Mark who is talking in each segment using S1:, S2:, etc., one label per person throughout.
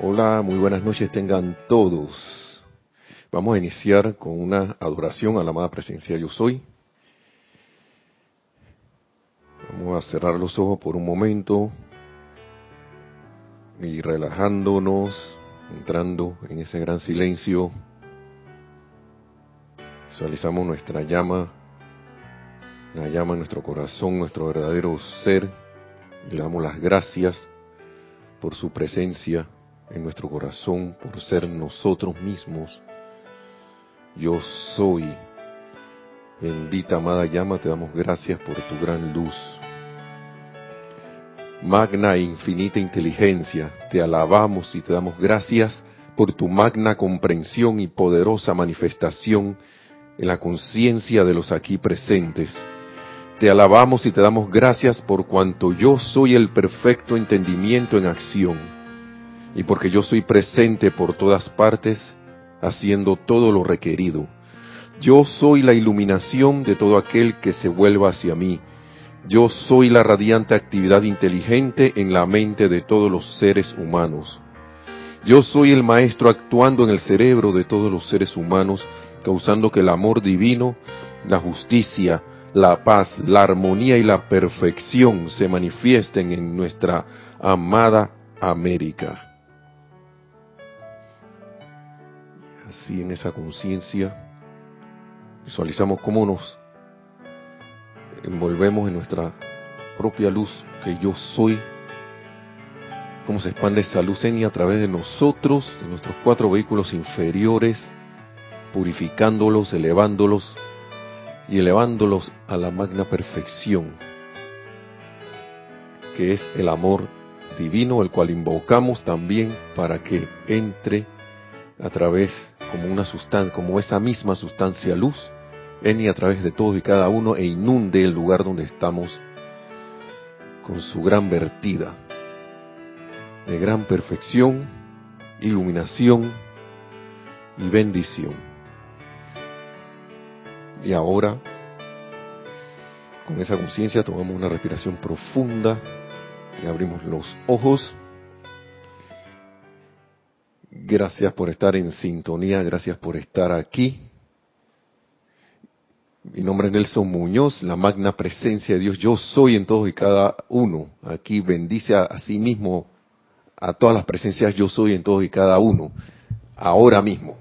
S1: Hola, muy buenas noches tengan todos. Vamos a iniciar con una adoración a la amada presencia Yo Soy. Vamos a cerrar los ojos por un momento y relajándonos, entrando en ese gran silencio. Visualizamos nuestra llama, la llama en nuestro corazón, nuestro verdadero ser. Le damos las gracias por su presencia en nuestro corazón, por ser nosotros mismos. Yo soy. Bendita amada llama, te damos gracias por tu gran luz. Magna e infinita inteligencia, te alabamos y te damos gracias por tu magna comprensión y poderosa manifestación en la conciencia de los aquí presentes. Te alabamos y te damos gracias por cuanto yo soy el perfecto entendimiento en acción y porque yo soy presente por todas partes haciendo todo lo requerido. Yo soy la iluminación de todo aquel que se vuelva hacia mí. Yo soy la radiante actividad inteligente en la mente de todos los seres humanos. Yo soy el maestro actuando en el cerebro de todos los seres humanos, causando que el amor divino, la justicia, la paz, la armonía y la perfección se manifiesten en nuestra amada América. Así en esa conciencia visualizamos cómo nos envolvemos en nuestra propia luz que yo soy, cómo se expande esa luz en y a través de nosotros, de nuestros cuatro vehículos inferiores, purificándolos, elevándolos y elevándolos a la magna perfección, que es el amor divino, el cual invocamos también para que entre a través como una sustancia, como esa misma sustancia luz, en y a través de todos y cada uno e inunde el lugar donde estamos con su gran vertida de gran perfección, iluminación y bendición. Y ahora, con esa conciencia, tomamos una respiración profunda y abrimos los ojos. Gracias por estar en sintonía, gracias por estar aquí. Mi nombre es Nelson Muñoz, la magna presencia de Dios. Yo soy en todos y cada uno. Aquí bendice a, sí mismo, a todas las presencias. Yo soy en todos y cada uno. Ahora mismo.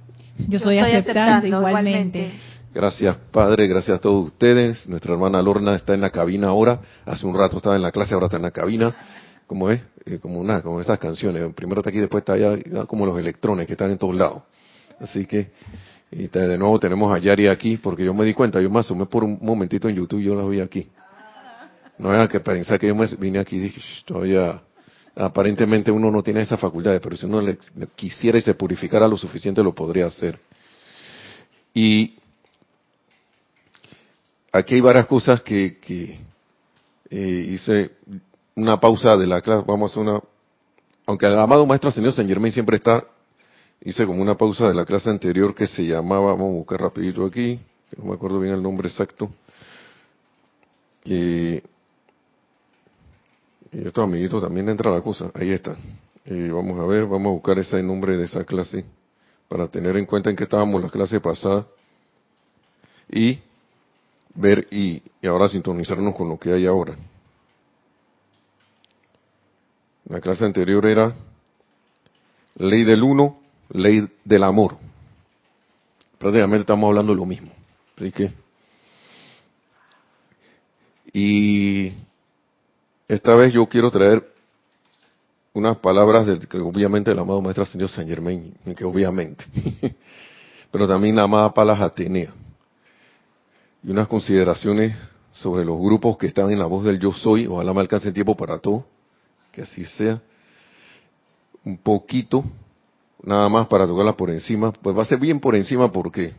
S2: Yo soy, aceptando, igualmente.
S1: Gracias, Padre. Gracias a todos ustedes. Nuestra hermana Lorna está en la cabina ahora. Hace un rato estaba en la clase, ahora está en la cabina. ¿Cómo es? Eh, como una, como esas canciones. Primero está aquí, después está allá, como los electrones que están en todos lados. Así que, y de nuevo tenemos a Yari aquí, porque yo me di cuenta, yo me asomé por un momentito en YouTube, yo la vi aquí. No era que pensar que yo me vine aquí y dije, todavía, aparentemente uno no tiene esas facultades, pero si uno le, quisiera y se purificara lo suficiente, lo podría hacer. Y aquí hay varias cosas que, que eh, hice una pausa de la clase, vamos a hacer una, aunque el amado maestro señor San Germain siempre está, hice como una pausa de la clase anterior que se llamaba, vamos a buscar rapidito aquí, que no me acuerdo bien el nombre exacto, y, y estos amiguitos también entra la cosa, ahí está, y vamos a ver, vamos a buscar ese nombre de esa clase, para tener en cuenta en que estábamos la clase pasada, y ver y ahora sintonizarnos con lo que hay ahora. La clase anterior era ley del uno, ley del amor. Prácticamente estamos hablando de lo mismo. Así que, y esta vez yo quiero traer unas palabras del que obviamente el amado maestro señor San Germain, que obviamente, pero también la amada Palas Atenea, y unas consideraciones sobre los grupos que están en la voz del yo soy, ojalá me alcance tiempo para todo, que así sea, un poquito, nada más para tocarla por encima, pues va a ser bien por encima porque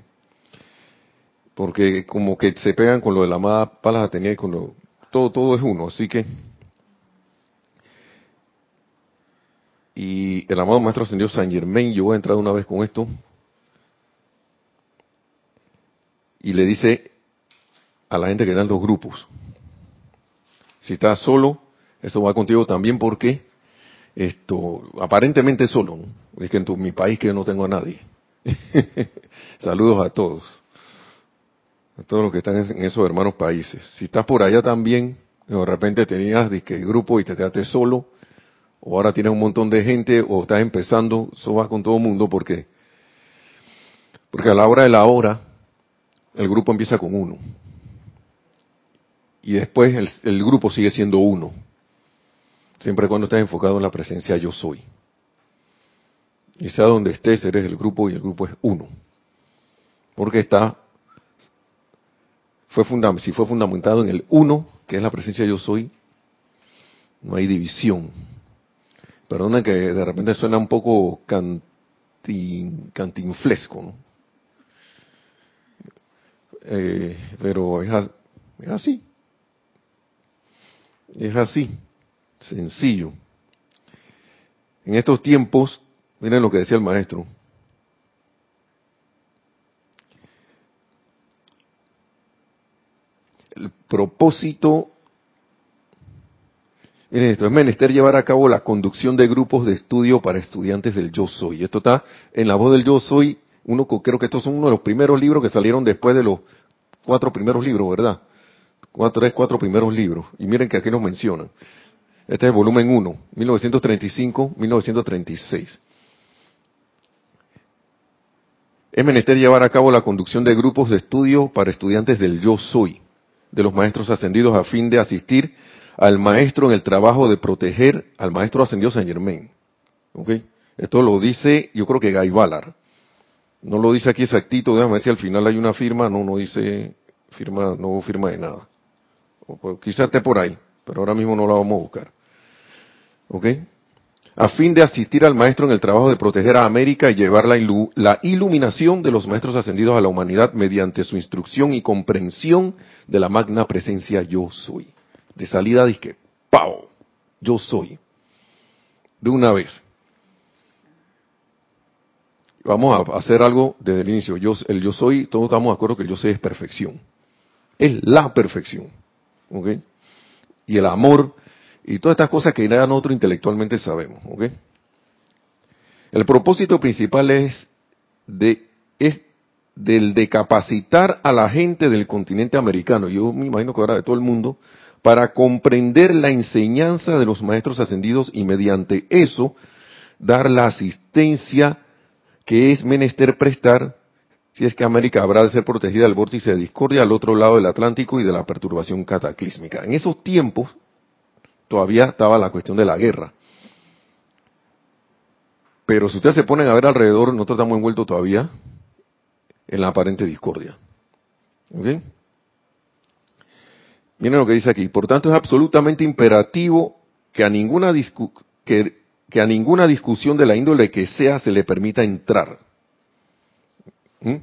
S1: porque como que se pegan con lo de la amada Palas Atenea y con lo todo todo es uno, así que. Y el amado maestro ascendido San Germain, yo voy a entrar una vez con esto. Y le dice a la gente que dan los grupos, si estás solo, eso va contigo también porque esto, aparentemente solo, es que en mi país que yo no tengo a nadie. Saludos a todos, a todos los que están en esos hermanos países. Si estás por allá también, de repente tenías disque grupo y te quedaste solo, o ahora tienes un montón de gente, o estás empezando, eso va con todo el mundo, porque, porque a la hora de la hora, el grupo empieza con uno. Y después el grupo sigue siendo uno. Siempre cuando estás enfocado en la presencia yo soy. Y sea donde estés, eres el grupo y el grupo es uno. Porque está, fue si fue fundamentado en el uno, que es la presencia yo soy, no hay división. Perdona que de repente suena un poco cantin, cantinflesco, ¿no? Eh, pero es así. Es así. Sencillo. En estos tiempos, miren lo que decía el maestro. El propósito, miren esto, es menester llevar a cabo la conducción de grupos de estudio para estudiantes del Yo Soy. Esto está en la voz del Yo Soy, uno creo que estos son uno de los primeros libros que salieron después de los cuatro primeros libros, ¿verdad? Cuatro, tres, cuatro primeros libros. Y miren que aquí nos mencionan. Este es el volumen 1, 1935-1936. Es menester llevar a cabo la conducción de grupos de estudio para estudiantes del Yo Soy, de los maestros ascendidos a fin de asistir al maestro en el trabajo de proteger al maestro ascendido San Germain. Esto lo dice, yo creo que Guy Ballard. No lo dice aquí exactito, déjame ver si al final hay una firma, no, no dice firma, no firma de nada. O, quizás esté por ahí, pero ahora mismo no la vamos a buscar. ¿Ok? A fin de asistir al maestro en el trabajo de proteger a América y llevar la, iluminación de los maestros ascendidos a la humanidad mediante su instrucción y comprensión de la magna presencia yo soy. De salida dije, ¡pau! Yo soy. De una vez. Vamos a hacer algo desde el inicio. Yo, el yo soy, todos estamos de acuerdo que el yo soy es perfección. Es la perfección. ¿Ok? Y el amor y todas estas cosas que ya nosotros intelectualmente sabemos. El propósito principal es de es del de capacitar a la gente del continente americano, yo me imagino que ahora de todo el mundo, para comprender la enseñanza de los maestros ascendidos y mediante eso dar la asistencia que es menester prestar si es que América habrá de ser protegida del vórtice de discordia al otro lado del Atlántico y de la perturbación cataclísmica. En esos tiempos, todavía estaba la cuestión de la guerra. Pero si ustedes se ponen a ver alrededor, nosotros estamos envueltos todavía en la aparente discordia. Miren lo que dice aquí. Por tanto, es absolutamente imperativo que a ninguna, que, a ninguna discusión de la índole que sea se le permita entrar. ¿Mm?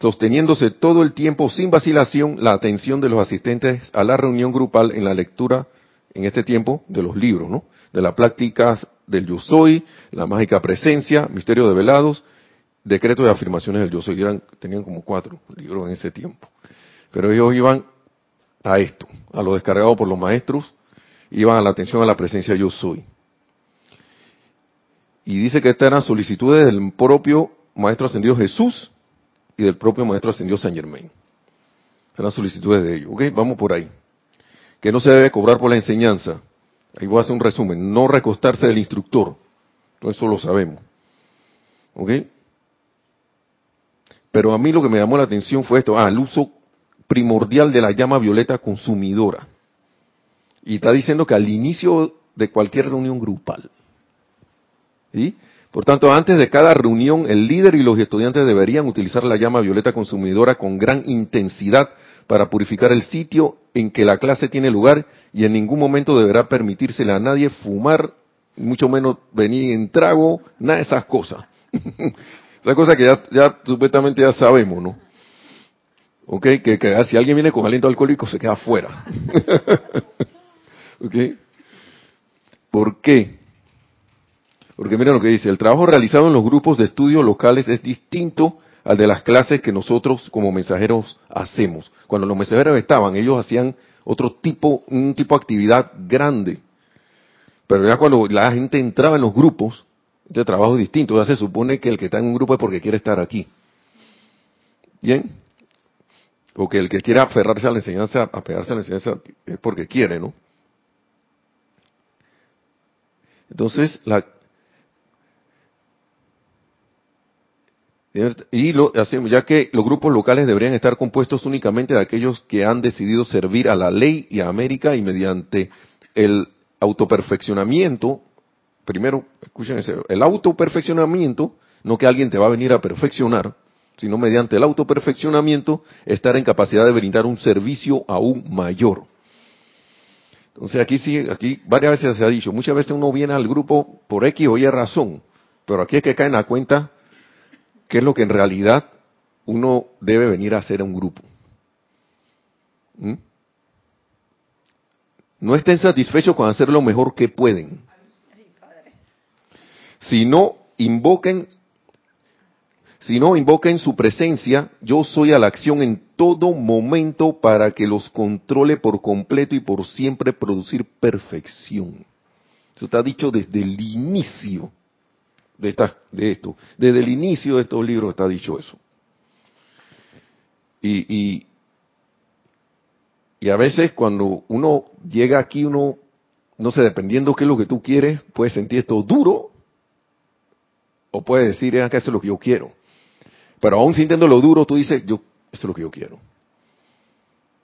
S1: Sosteniéndose todo el tiempo sin vacilación la atención de los asistentes a la reunión grupal en la lectura en este tiempo de los libros, ¿no? De las prácticas del yo soy, la mágica presencia, misterio de velados, decreto de afirmaciones del yo soy. tenían como cuatro libros en ese tiempo. Pero ellos iban a esto, a lo descargado por los maestros, iban a la atención a la presencia yo soy. Y dice que estas eran solicitudes del propio maestro ascendido Jesús y del propio maestro ascendido San Germain. Eran solicitudes de ellos. ¿Ok? Vamos por ahí que no se debe cobrar por la enseñanza. Ahí voy a hacer un resumen. No recostarse del instructor. Todo eso lo sabemos. ¿Ok? Pero a mí lo que me llamó la atención fue esto. Ah, el uso primordial de la llama violeta consumidora. Y está diciendo que al inicio de cualquier reunión grupal. ¿Sí? Por tanto, antes de cada reunión, el líder y los estudiantes deberían utilizar la llama violeta consumidora con gran intensidad para purificar el sitio en que la clase tiene lugar y en ningún momento deberá permitírsele a nadie fumar, mucho menos venir en trago, nada de esas cosas. esas cosas que ya, ya supuestamente ya sabemos, ¿no? ¿Ok? Que, si alguien viene con aliento alcohólico se queda fuera. ¿Ok? ¿Por qué? Porque miren lo que dice, el trabajo realizado en los grupos de estudio locales es distinto al de las clases que nosotros como mensajeros hacemos. Cuando los mensajeros estaban, ellos hacían otro tipo, un tipo de actividad grande. Pero ya cuando la gente entraba en los grupos de trabajo distintos, ya se supone que el que está en un grupo es porque quiere estar aquí. ¿Bien? O que el que quiera aferrarse a la enseñanza, apegarse a la enseñanza, es porque quiere, ¿no? Entonces, la, y lo hacemos, ya que los grupos locales deberían estar compuestos únicamente de aquellos que han decidido servir a la ley y a América y mediante el autoperfeccionamiento, primero, escuchen eso, el autoperfeccionamiento, no que alguien te va a venir a perfeccionar, sino mediante el autoperfeccionamiento estar en capacidad de brindar un servicio aún mayor. Entonces aquí sí, aquí varias veces se ha dicho, muchas veces uno viene al grupo por X o Y razón, pero aquí es que cae en la cuenta qué es lo que en realidad uno debe venir a hacer a un grupo. ¿Mm? No estén satisfechos con hacer lo mejor que pueden. Si no invoquen, si no invoquen su presencia, yo soy a la acción en todo momento para que los controle por completo y por siempre producir perfección. Eso está dicho desde el inicio de, esta, de esto. Desde el inicio de estos libros está dicho eso. Y, y, a veces cuando uno llega aquí, uno, no sé, dependiendo qué es lo que tú quieres, puede sentir esto duro o puede decir, es que eso es lo que yo quiero. Pero aún sintiendo lo duro, tú dices, yo, esto es lo que yo quiero.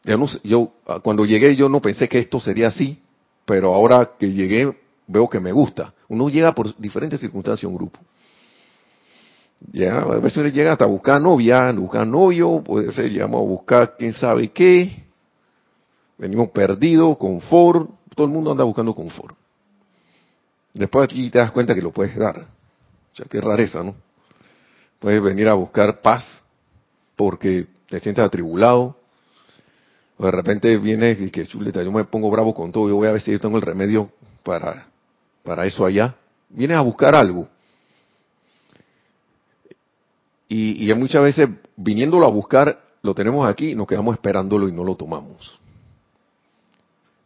S1: Yo, no, yo cuando llegué yo no pensé que esto sería así, pero ahora que llegué veo que me gusta. Uno llega por diferentes circunstancias a un grupo. Ya, a veces llega hasta buscar novia, buscar novio, puede ser, llegamos a buscar quién sabe qué. Venimos perdidos, confort, todo el mundo anda buscando confort. Después aquí te das cuenta que lo puedes dar. O sea, qué rareza, ¿no? Puedes venir a buscar paz porque te sientes atribulado. O de repente vienes y que chuleta, yo me pongo bravo con todo, yo voy a ver si yo tengo el remedio para para eso allá. Vienes a buscar algo. Y, y muchas veces viniéndolo a buscar, lo tenemos aquí y nos quedamos esperándolo y no lo tomamos.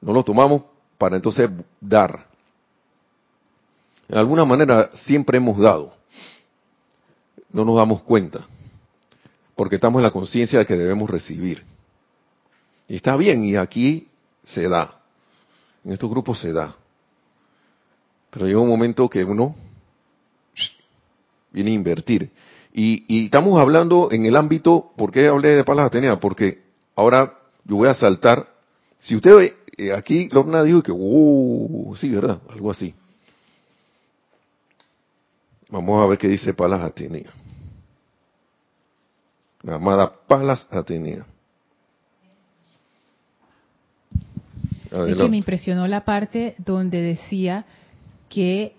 S1: No lo tomamos para entonces dar. De alguna manera siempre hemos dado. No nos damos cuenta. Porque estamos en la conciencia de que debemos recibir. Y está bien, y aquí se da. En estos grupos se da. Pero llega un momento que uno viene a invertir. Y, estamos hablando en el ámbito, ¿por qué hablé de Palas Atenea? Porque ahora yo voy a saltar. Si usted eh, aquí, Lorna dijo que, uh, sí, ¿verdad? Algo así. Vamos a ver qué dice Palas Atenea. La amada Palas Atenea.
S2: Es que me impresionó la parte donde decía que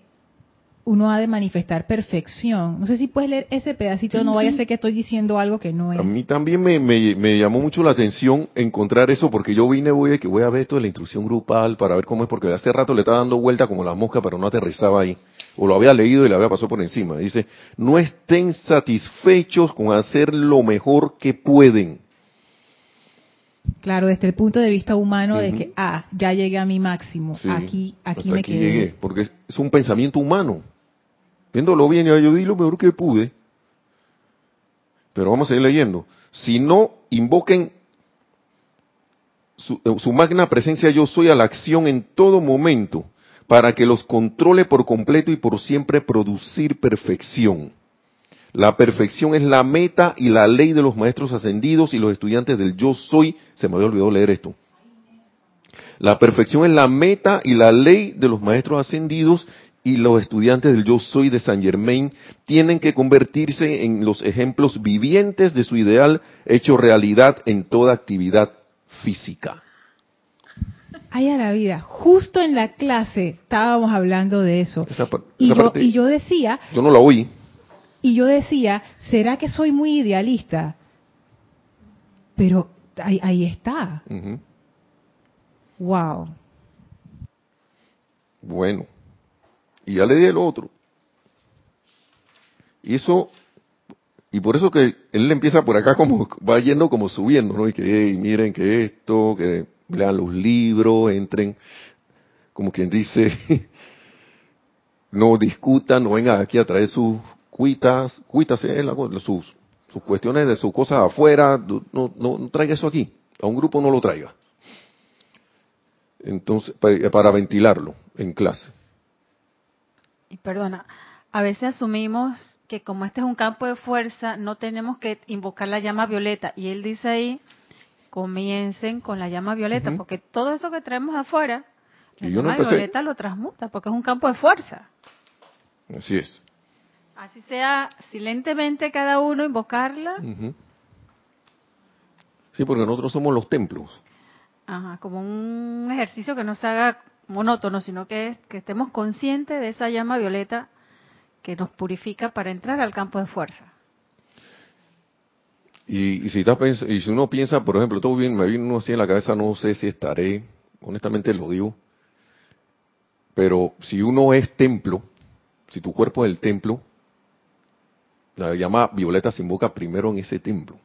S2: uno ha de manifestar perfección. No sé si puedes leer ese pedacito, no vaya a ser que estoy diciendo algo que no es.
S1: A mí también me, me, llamó mucho la atención encontrar eso, porque yo vine, voy a, que voy a ver esto de la instrucción grupal para ver cómo es, porque hace rato le estaba dando vuelta como la mosca, pero no aterrizaba ahí. O lo había leído y le había pasado por encima. Dice, no estén satisfechos con hacer lo mejor que pueden
S2: Claro, desde el punto de vista humano de que, ah, ya llegué a mi máximo, aquí, aquí me quedé. Llegué,
S1: porque es, un pensamiento humano. Viéndolo bien, yo di lo mejor que pude. Pero vamos a seguir leyendo. Si no invoquen su, su magna presencia yo soy a la acción en todo momento, para que los controle por completo y por siempre producir perfección. La perfección es la meta y la ley de los maestros ascendidos y los estudiantes del yo soy. Se me había olvidado leer esto. La perfección es la meta y la ley de los maestros ascendidos y los estudiantes del yo soy de San Germain tienen que convertirse en los ejemplos vivientes de su ideal hecho realidad en toda actividad física.
S2: Ay, a la vida, justo en la clase estábamos hablando de eso. y, yo, y yo decía...
S1: Yo no la oí.
S2: Y yo decía, ¿será que soy muy idealista? Pero ahí, está. Wow.
S1: Bueno, y ya le di el otro. Y eso, y por eso que él empieza por acá como, va yendo como subiendo, ¿no? Y que, hey, miren que esto, que lean los libros, entren, como quien dice, no discutan, no vengan aquí a traer sus cuitas, cuitas, sus, sus cuestiones de sus cosas afuera, no, no, traiga eso aquí, a un grupo no lo traiga. Entonces, para ventilarlo en clase.
S3: Y perdona, a veces asumimos que como este es un campo de fuerza, no tenemos que invocar la llama violeta. Y él dice ahí, comiencen con la llama violeta, porque todo eso que traemos afuera, la llama violeta lo transmuta, porque es un campo de fuerza.
S1: Así es.
S3: Así sea, silentemente cada uno invocarla.
S1: Sí, porque nosotros somos los templos.
S3: Ajá, como un ejercicio que no se haga monótono, sino que, que estemos conscientes de esa llama violeta que nos purifica para entrar al campo de fuerza.
S1: Y, si, y si uno piensa, por ejemplo, todo bien, me vino así en la cabeza, no sé si estaré, honestamente lo digo, pero si uno es templo, si tu cuerpo es el templo, la llama violeta se invoca primero en ese templo.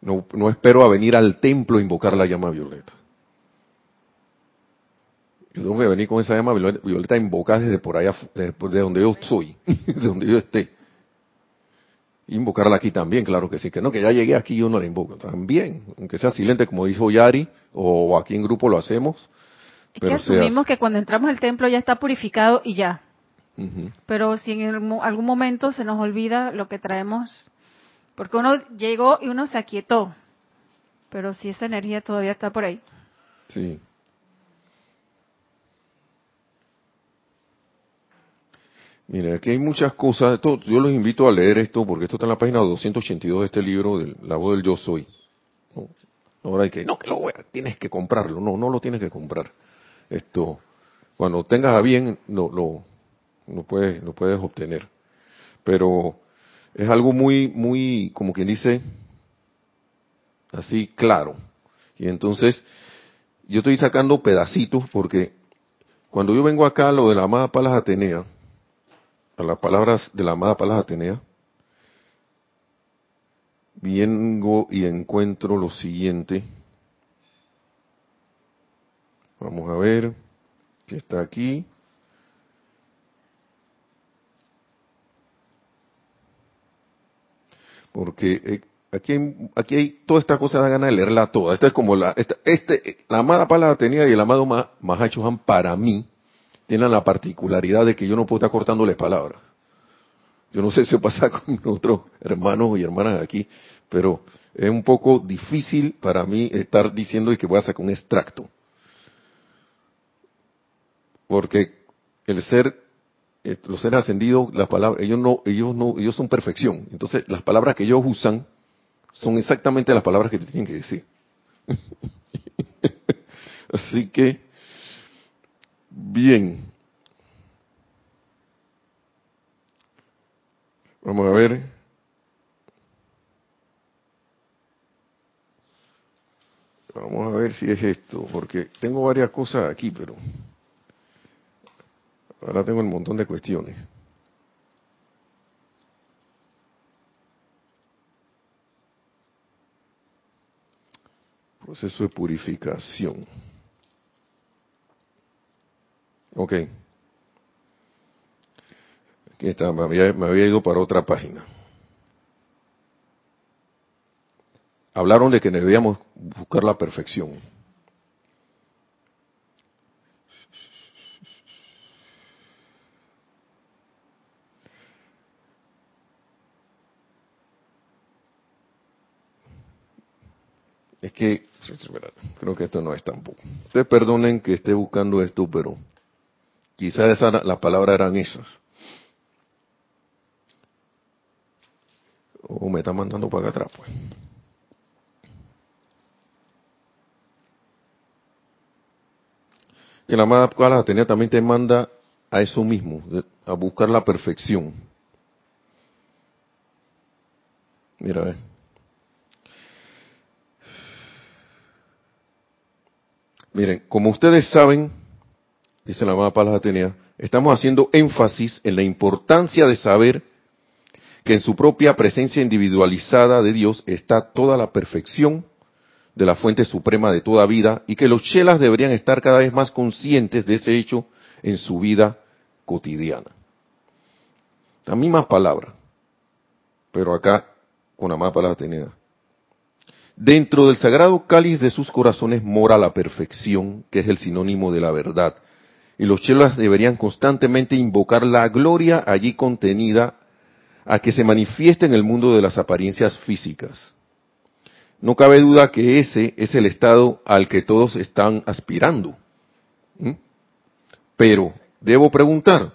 S1: No, no espero a venir al templo a invocar la llama violeta. Yo tengo que venir con esa llama violeta invocada desde por allá, de donde yo soy, de donde yo esté. Invocarla aquí también, claro que sí, que no, que ya llegué aquí yo no la invoco. También, aunque sea silente como dijo Yari, o aquí en grupo lo hacemos.
S3: Es que asumimos que cuando entramos al templo ya está purificado y ya. Pero si en algún momento se nos olvida lo que traemos, porque uno llegó y uno se aquietó, pero si esa energía todavía está por ahí.
S1: Sí. Mira, aquí hay muchas cosas. yo los invito a leer esto porque esto está en la página 282 de este libro, del, La voz del yo soy. Ahora hay que, no, que lo voy tienes que comprarlo. No, no lo tienes que comprar. Esto, cuando tengas a bien, lo, lo, lo, puedes, lo puedes obtener. Pero es algo muy, muy, como quien dice, así claro. Y entonces, yo estoy sacando pedacitos porque cuando yo vengo acá, lo de la amada Palas Atenea, a las palabras de la amada Palas Atenea, vengo y encuentro lo siguiente. Vamos a ver, que está aquí. Porque eh, aquí hay, aquí hay toda esta cosa da ganas de leerla toda. Esta es como la, este, la amada Palas Atenea y el amado Mahachohan para mí tienen la particularidad de que yo no puedo estar cortándole palabras. Yo no sé si pasa con otros hermanos y hermanas aquí, pero es un poco difícil para mí estar diciendo que voy a sacar un extracto. Porque el ser, los seres ascendidos, las palabras, ellos no, ellos no, ellos son perfección. Entonces, las palabras que ellos usan son exactamente las palabras que te tienen que decir. Así que, Bien. Vamos a ver. Vamos a ver si es esto, porque tengo varias cosas aquí, pero ahora tengo un montón de cuestiones. Proceso de purificación. Ok. Aquí está, me había, ido para otra página. Hablaron de que debíamos buscar la perfección. Es que, creo que esto no es tampoco. Ustedes perdonen que esté buscando esto, pero Quizás las palabras eran esas. O me está mandando para acá atrás, pues. Que la amada la también te manda a eso mismo, a buscar la perfección. Mira, a ver. Miren, como ustedes saben, dice la amada Palas Atenea, estamos haciendo énfasis en la importancia de saber que en su propia presencia individualizada de Dios está toda la perfección de la fuente suprema de toda vida y que los chelas deberían estar cada vez más conscientes de ese hecho en su vida cotidiana. La misma palabra, pero acá con la más palabra tenida. Dentro del sagrado cáliz de sus corazones mora la perfección, que es el sinónimo de la verdad. Y los chelas deberían constantemente invocar la gloria allí contenida a que se manifieste en el mundo de las apariencias físicas. No cabe duda que ese es el estado al que todos están aspirando. ¿Mm? Pero debo preguntar,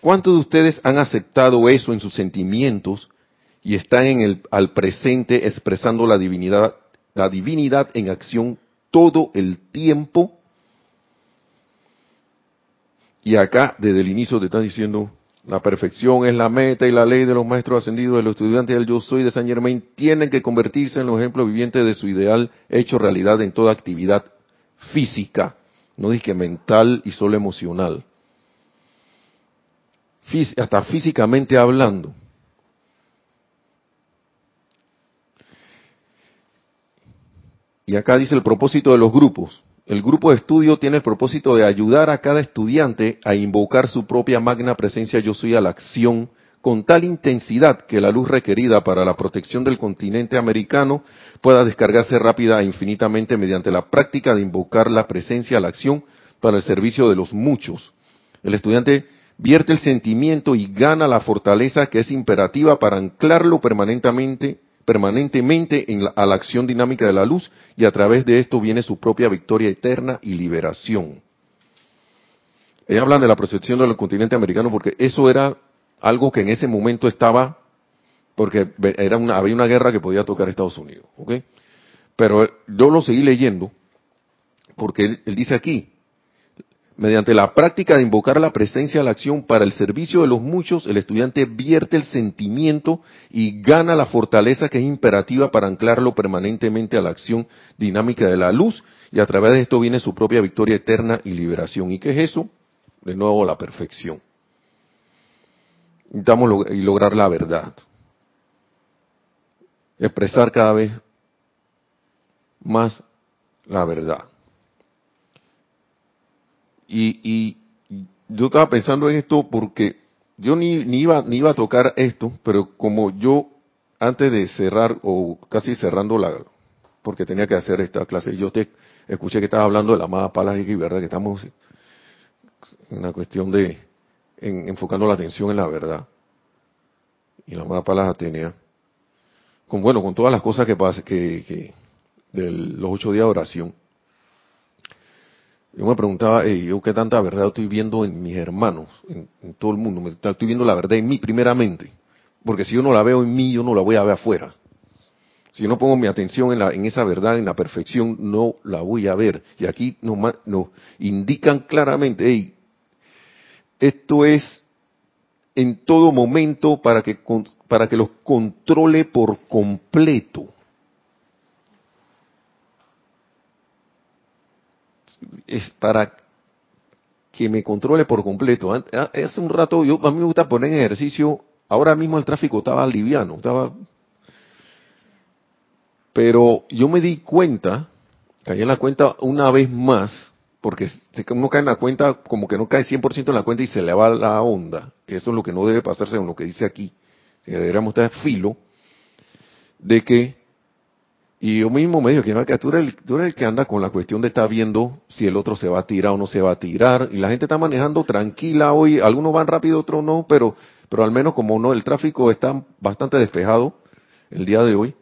S1: ¿cuántos de ustedes han aceptado eso en sus sentimientos y están en el, al presente expresando la divinidad, la divinidad en acción todo el tiempo? Y acá, desde el inicio te están diciendo, la perfección es la meta y la ley de los maestros ascendidos, de los estudiantes del Yo Soy de San Germain, tienen que convertirse en los ejemplos vivientes de su ideal hecho realidad en toda actividad física, no dije mental y solo emocional. hasta físicamente hablando. Y acá dice el propósito de los grupos. El grupo de estudio tiene el propósito de ayudar a cada estudiante a invocar su propia magna presencia yo soy a la acción con tal intensidad que la luz requerida para la protección del continente americano pueda descargarse rápida e infinitamente mediante la práctica de invocar la presencia a la acción para el servicio de los muchos. El estudiante vierte el sentimiento y gana la fortaleza que es imperativa para anclarlo permanentemente permanentemente a la acción dinámica de la luz y a través de esto viene su propia victoria eterna y liberación. Ellos hablan de la protección del continente americano porque eso era algo que en ese momento estaba, porque era una, había una guerra que podía tocar Estados Unidos, ¿ok? Pero yo lo seguí leyendo porque él dice aquí, Mediante la práctica de invocar la presencia a la acción para el servicio de los muchos, el estudiante vierte el sentimiento y gana la fortaleza que es imperativa para anclarlo permanentemente a la acción dinámica de la luz y a través de esto viene su propia victoria eterna y liberación. ¿Y qué es eso? De nuevo la perfección. Intentamos y lograr la verdad. Expresar cada vez más la verdad. Y, y yo estaba pensando en esto porque yo ni, ni, iba, ni iba a tocar esto, pero como yo, antes de cerrar, o casi cerrando la, porque tenía que hacer esta clase, yo te escuché que estaba hablando de la amada Palas y verdad que estamos en la cuestión de enfocando la atención en la verdad. Y la amada Palas Atenea, con bueno, con todas las cosas que pasa, que, que de los ocho días de oración, yo me preguntaba, yo qué tanta verdad estoy viendo en mis hermanos, en, todo el mundo, estoy viendo la verdad en mí primeramente, porque si yo no la veo en mí, yo no la voy a ver afuera. Si yo no pongo mi atención en, la, en esa verdad, en la perfección, no la voy a ver. Y aquí nos, nos indican claramente, hey, esto es en todo momento para que, para que los controle por completo. Es para que me controle por completo. Ah, hace un rato, yo a mí me gusta poner en ejercicio, ahora mismo el tráfico estaba liviano, estaba... Pero yo me di cuenta, caí en la cuenta una vez más, porque uno cae en la cuenta, como que no cae 100% en la cuenta y se le va la onda. Eso es lo que no debe pasarse según lo que dice aquí. Deberíamos estar filo de que y yo mismo me digo que tú eres, el, el que anda con la cuestión de estar viendo si el otro se va a tirar o no se va a tirar. Y la gente está manejando tranquila hoy. Algunos van rápido, otros no, pero, pero al menos como no, el tráfico está bastante despejado el día de hoy.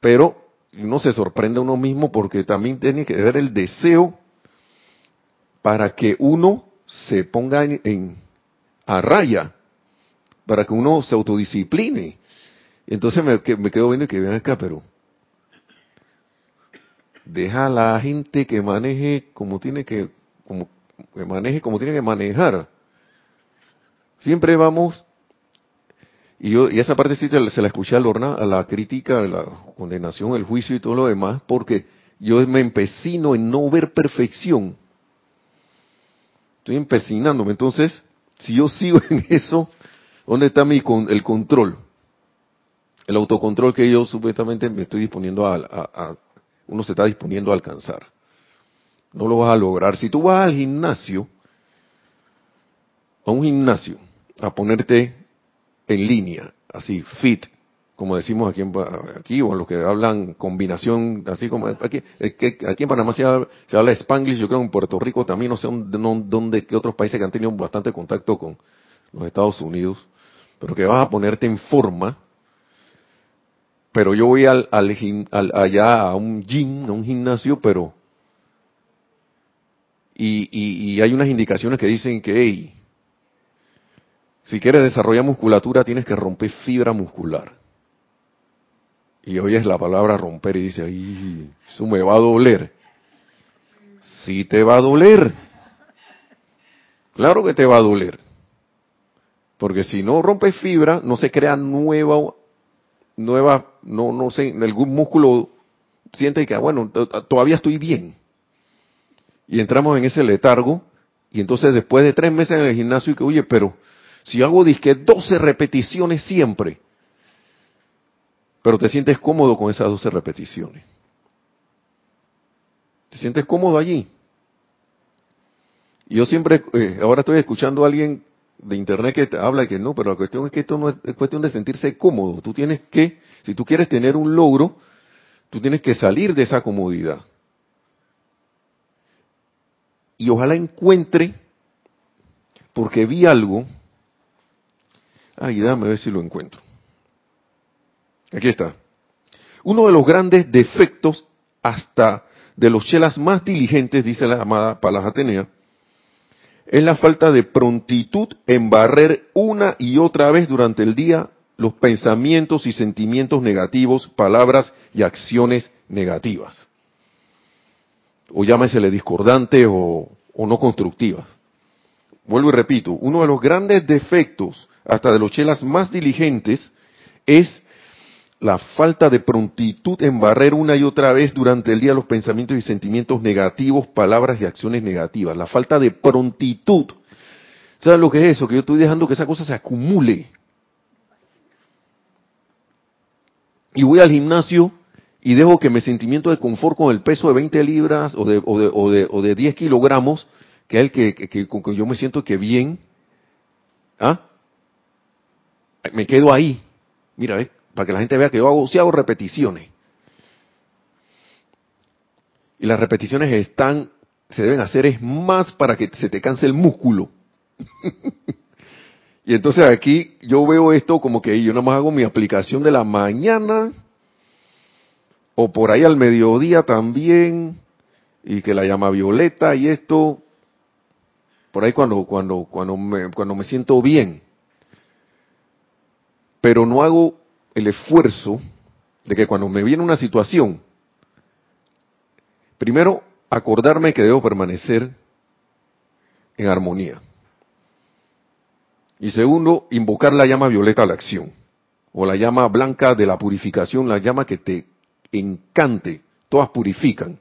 S1: Pero uno se sorprende a uno mismo porque también tiene que ver el deseo para que uno se ponga en a raya, para que uno se autodiscipline entonces me, me quedo viendo que ven acá, pero deja a la gente que maneje como tiene que, como, que maneje como tiene que manejar. Siempre vamos, y yo, y esa parte sí se la escuché a Lorna, a la crítica, a la condenación, el juicio y todo lo demás, porque yo me empecino en no ver perfección. Estoy empecinándome. Entonces, si yo sigo en eso, ¿dónde está mi, el control? El autocontrol que yo supuestamente me estoy disponiendo a, uno se está disponiendo a alcanzar. No lo vas a lograr. Si tú vas al gimnasio, a un gimnasio a ponerte en línea, así, fit, como decimos aquí, aquí o los que hablan combinación, así como aquí, aquí en Panamá se habla, se habla Spanglish, yo creo que en Puerto Rico también, no sé dónde, qué otros países que han tenido bastante contacto con los Estados Unidos, pero que vas a ponerte en forma, pero yo voy al, al, allá a un gym, a un gimnasio, pero y, y, y, hay unas indicaciones que dicen que hey, si quieres desarrollar musculatura tienes que romper fibra muscular. Y oyes la palabra romper y dices, ay, eso me va a doler. Sí te va a doler. Claro que te va a doler. Porque si no rompes fibra, no se crea nueva, nueva, no, no sé, algún músculo siente que, bueno, todavía estoy bien. Y entramos en ese letargo, y entonces después de tres meses en el gimnasio, y que, oye, pero si hago disque 12 repeticiones siempre, pero te sientes cómodo con esas 12 repeticiones. ¿Te sientes cómodo allí? Y yo siempre, eh, ahora estoy escuchando a alguien de internet que te habla que no, pero la cuestión es que esto no es, es cuestión de sentirse cómodo. Tú tienes que, si tú quieres tener un logro, tú tienes que salir de esa comodidad. Y ojalá encuentre, porque vi algo, ay, dame a ver si lo encuentro. Aquí está. Uno de los grandes defectos hasta de los chelas más diligentes, dice la amada Palas Atenea, es la falta de prontitud en barrer una y otra vez durante el día los pensamientos y sentimientos negativos, palabras y acciones negativas. O llámesele discordantes o, o no constructivas. Vuelvo y repito, uno de los grandes defectos, hasta de los chelas más diligentes, es la falta de prontitud en barrer una y otra vez durante el día los pensamientos y sentimientos negativos, palabras y acciones negativas. La falta de prontitud. ¿Sabes lo que es eso? Que yo estoy dejando que esa cosa se acumule. Y voy al gimnasio y dejo que mi sentimiento de confort con el peso de 20 libras o de, o de, o de, o de 10 kilogramos, que es el que, que, con que yo me siento que bien, ¿ah? me quedo ahí. Mira, ¿ves? Para que la gente vea que yo hago, sí hago repeticiones. Y las repeticiones están, se deben hacer es más para que se te canse el músculo. y entonces aquí yo veo esto como que yo nada más hago mi aplicación de la mañana, o por ahí al mediodía también, y que la llama violeta y esto, por ahí cuando, cuando, cuando me, cuando me siento bien. Pero no hago el esfuerzo de que cuando me viene una situación, primero acordarme que debo permanecer en armonía. Y segundo, invocar la llama violeta a la acción, o la llama blanca de la purificación, la llama que te encante, todas purifican.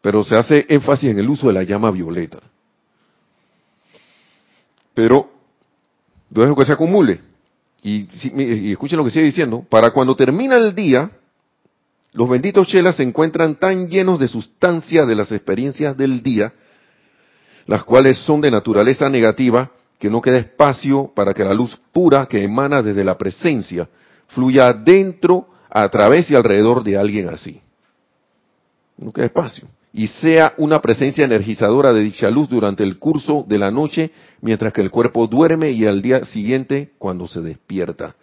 S1: Pero se hace énfasis en el uso de la llama violeta. Pero, dejo que se acumule. Y, escuchen lo que sigue diciendo, para cuando termina el día, los benditos chelas se encuentran tan llenos de sustancia de las experiencias del día, las cuales son de naturaleza negativa, que no queda espacio para que la luz pura que emana desde la presencia fluya dentro, a través y alrededor de alguien así. No queda espacio y sea una presencia energizadora de dicha luz durante el curso de la noche, mientras que el cuerpo duerme y al día siguiente cuando se despierta.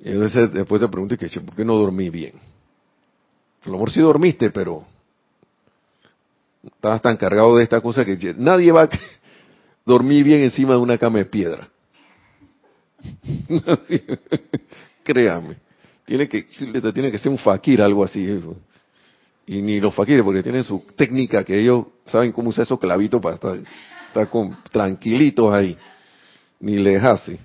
S1: Y a veces después te pregunto, ¿por qué no dormí bien? A lo mejor sí dormiste, pero estabas tan cargado de esta cosa que nadie va a dormir bien encima de una cama de piedra. Créame. Tiene que, tiene que ser un fakir, algo así. Y ni los faquires, porque tienen su técnica que ellos saben cómo usar esos clavitos para estar, estar tranquilitos ahí. Ni les hace.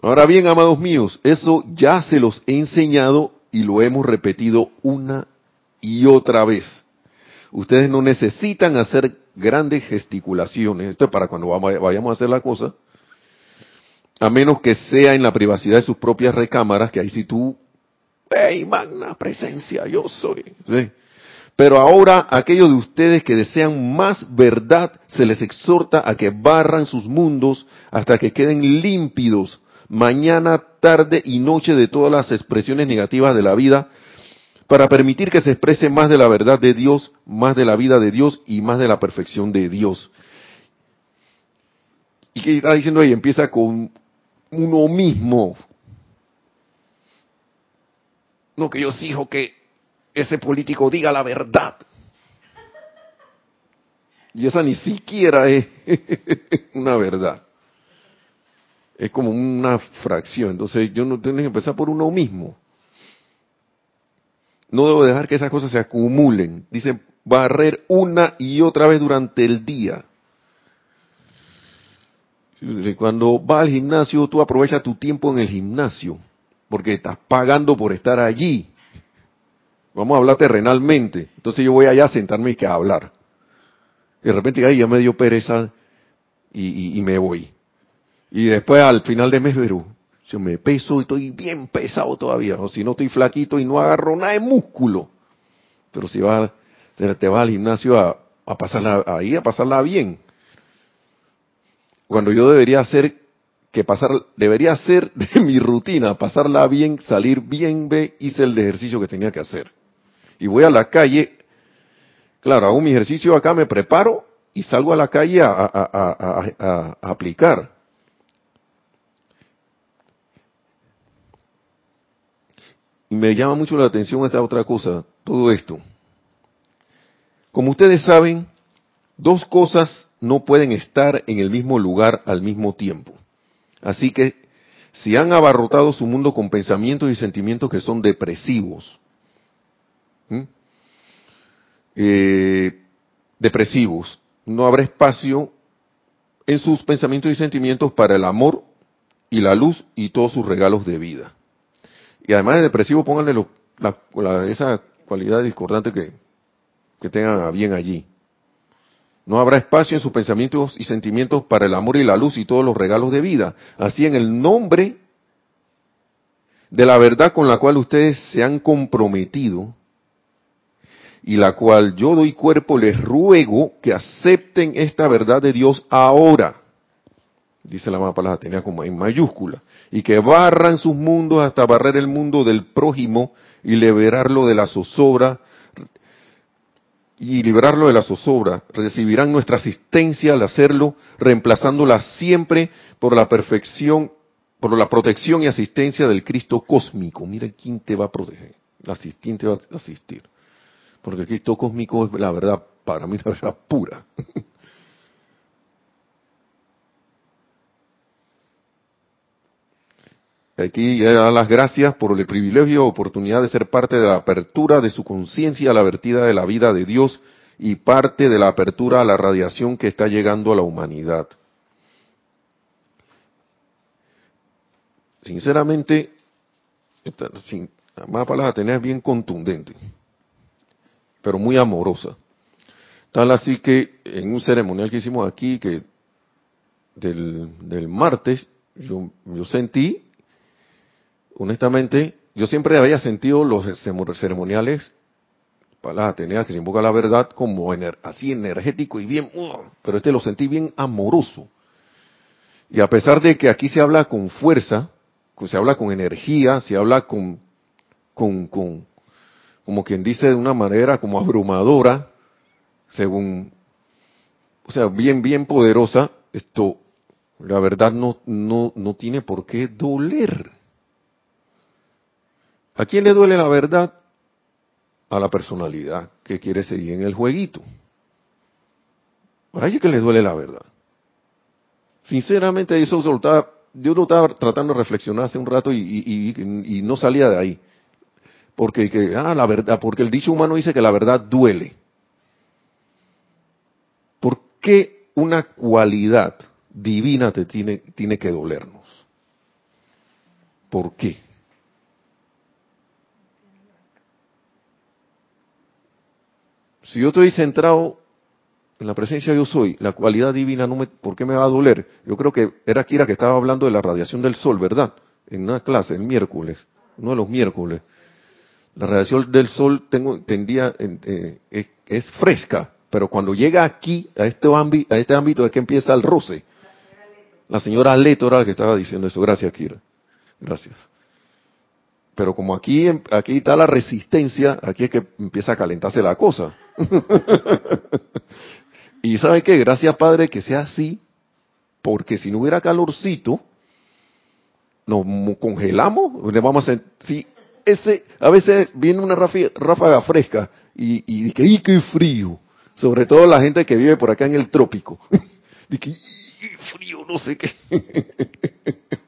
S1: Ahora bien, amados míos, eso ya se los he enseñado y lo hemos repetido una y otra vez. Ustedes no necesitan hacer grandes gesticulaciones. Esto es para cuando vayamos a hacer la cosa. A menos que sea en la privacidad de sus propias recámaras, que ahí si tú hey, magna presencia, yo soy. Pero ahora aquellos de ustedes que desean más verdad, se les exhorta a que barran sus mundos hasta que queden límpidos mañana, tarde y noche de todas las expresiones negativas de la vida, para permitir que se exprese más de la verdad de Dios, más de la vida de Dios y más de la perfección de Dios. ¿Y qué está diciendo ahí? Empieza con uno mismo. Que yo exijo que ese político diga la verdad. Y esa ni siquiera es una verdad. Es como una fracción. Entonces yo no tengo que empezar por uno mismo. No debo dejar que esas cosas se acumulen. Dice, barrer una y otra vez durante el día. Cuando vas al gimnasio, tú aprovechas tu tiempo en el gimnasio, porque estás pagando por estar allí. Vamos a hablar terrenalmente. Entonces yo voy allá a sentarme y que a hablar. Y de repente, ahí ya me dio pereza y, me voy. Y después al final de mes, pero yo me peso y estoy bien pesado todavía. O si no, estoy flaquito y no agarro nada de músculo. Pero si vas, te vas al gimnasio a, a pasarla ahí, a pasarla bien. Cuando yo debería hacer que pasar, debería ser de mi rutina, pasarla bien, salir bien, ve, hice el ejercicio que tenía que hacer y voy a la calle, claro, hago mi ejercicio acá, me preparo y salgo a la calle a, aplicar. Y me llama mucho la atención esta otra cosa, todo esto. Como ustedes saben, dos cosas no pueden estar en el mismo lugar al mismo tiempo. Así que si han abarrotado su mundo con pensamientos y sentimientos que son depresivos. Eh, depresivos. No habrá espacio en sus pensamientos y sentimientos para el amor y la luz y todos sus regalos de vida. Y además de depresivo, pónganle esa cualidad discordante que, que tengan bien allí. No habrá espacio en sus pensamientos y sentimientos para el amor y la luz y todos los regalos de vida. Así en el nombre de la verdad con la cual ustedes se han comprometido, y la cual yo doy cuerpo, les ruego que acepten esta verdad de Dios ahora, dice la mapa la tenía como en mayúscula, y que barran sus mundos hasta barrer el mundo del prójimo y liberarlo de la zozobra, y liberarlo de la zozobra, recibirán nuestra asistencia al hacerlo, reemplazándola siempre por la perfección, por la protección y asistencia del Cristo cósmico. Mira quién te va a proteger, quién te va a asistir porque el Cristo cósmico es la verdad, para mí la verdad pura. Aquí da las gracias por el privilegio y oportunidad de ser parte de la apertura de su conciencia a la vertida de la vida de Dios y parte de la apertura a la radiación que está llegando a la humanidad. Sinceramente, esta, sin, más palabras tener bien contundente pero muy amorosa. Tal así que en un ceremonial que hicimos aquí, que del, martes, yo sentí, honestamente, yo siempre había sentido los ceremoniales para las Ateneas que se invoca la verdad como así energético y bien, uh, pero este lo sentí bien amoroso. Y a pesar de que aquí se habla con fuerza, se habla con energía, se habla con, con, con, como quien dice de una manera como abrumadora, según, o sea, bien, bien poderosa, esto, la verdad no, no, no tiene por qué doler. ¿A quién le duele la verdad? A la personalidad que quiere seguir en el jueguito. A ella que le duele la verdad. Sinceramente, eso yo lo estaba tratando de reflexionar hace un rato y, no salía de ahí. Porque, que, ah, la verdad, porque el dicho humano dice que la verdad duele. ¿Por qué una cualidad divina te tiene, tiene que dolernos? ¿Por qué? Si yo estoy centrado en la presencia yo soy, la cualidad divina, no me, ¿por qué me va a doler? Yo creo que era Kira que estaba hablando de la radiación del sol, ¿verdad? En una clase, el miércoles, uno de los miércoles La radiación del sol tengo, tendía, eh, es, fresca, pero cuando llega aquí, a este, ámbito, a este ámbito es que empieza el roce. La señora Leto era la que estaba diciendo eso. Gracias, Kira. Gracias. Pero como aquí, aquí está la resistencia, aquí es que empieza a calentarse la cosa. y ¿sabe qué? Gracias, Padre, que sea así, porque si no hubiera calorcito, nos congelamos, le vamos a si ese, a veces viene una ráfaga fresca y, y dice, ¡y qué frío! Sobre todo la gente que vive por acá en el trópico. dice, frío! No sé qué.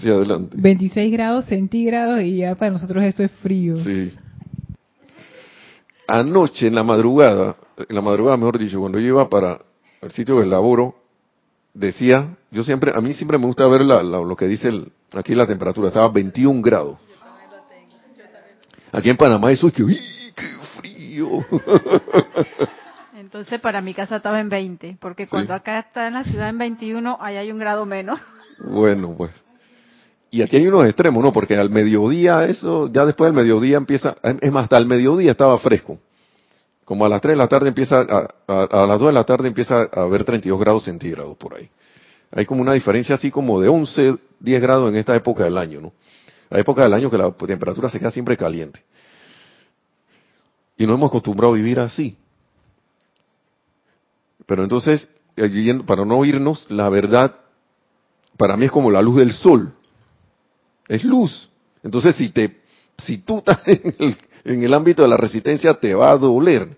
S1: sí, adelante.
S2: 26 grados centígrados y ya para nosotros esto es frío.
S1: Sí. Anoche en la madrugada, en la madrugada mejor dicho, cuando yo iba para el sitio del laboro, decía, yo siempre, a mí siempre me gusta ver lo que dice aquí la temperatura, estaba 21 grados. Aquí en Panamá eso es que, ¡qué frío!
S3: Entonces para mi casa estaba en 20, porque cuando acá está en la ciudad en 21, ahí hay un grado menos.
S1: Bueno, pues. Y aquí hay unos extremos, ¿no? Porque al mediodía, eso, ya después del mediodía empieza, es más, hasta el mediodía estaba fresco. Como a las 3 de la tarde empieza, a, a, las 2 de la tarde empieza a haber 32 grados centígrados por ahí. Hay como una diferencia así como de 11, 10 grados en esta época del año, ¿no? La época del año que la temperatura se queda siempre caliente. Y nos hemos acostumbrado a vivir así. Pero entonces, para no irnos, la verdad, para mí es como la luz del sol. Es luz. Entonces, si te, si tú estás en el, en el ámbito de la resistencia te va a doler.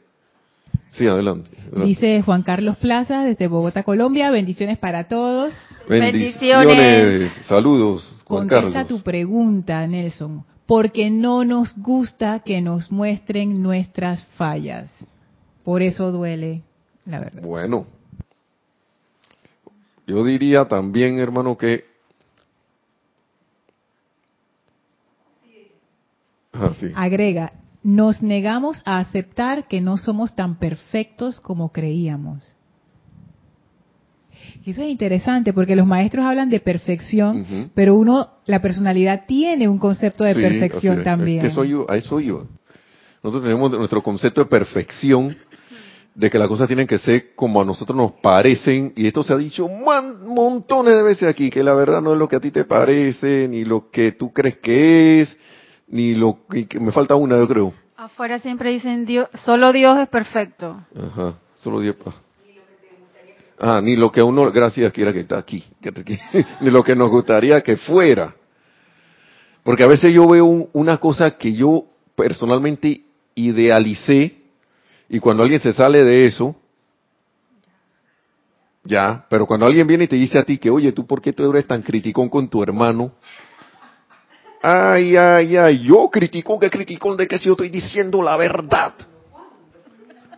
S1: Sí, adelante,
S2: Dice Juan Carlos Plaza desde Bogotá, Colombia. Bendiciones para todos.
S1: Bendiciones. Saludos, Juan Contesta
S2: tu pregunta, Nelson. Porque no nos gusta que nos muestren nuestras fallas. Por eso duele, la verdad.
S1: Bueno. Yo diría también, hermano, que
S2: Ah, Agrega, nos negamos a aceptar que no somos tan perfectos como creíamos. Y eso es interesante porque los maestros hablan de perfección, pero uno, la personalidad tiene un concepto de perfección también.
S1: Es soy yo, a eso yo. Nosotros tenemos nuestro concepto de perfección, de que las cosas tienen que ser como a nosotros nos parecen, y esto se ha dicho montones de veces aquí, que la verdad no es lo que a ti te parece, ni lo que tú crees que es, ni lo que me falta una, yo creo.
S3: Afuera siempre dicen Dios, solo Dios es perfecto.
S1: Ajá, solo Dios. Ah, ni lo que uno, gracias, quiera que está aquí, ni lo que nos gustaría que fuera. Porque a veces yo veo una cosa que yo personalmente idealicé y cuando alguien se sale de eso, ya, pero cuando alguien viene y te dice a ti que, oye, ¿tú por qué tú eres tan criticón con tu hermano? Ay, ay, ay, yo critico, que critico de que si yo estoy diciendo la verdad.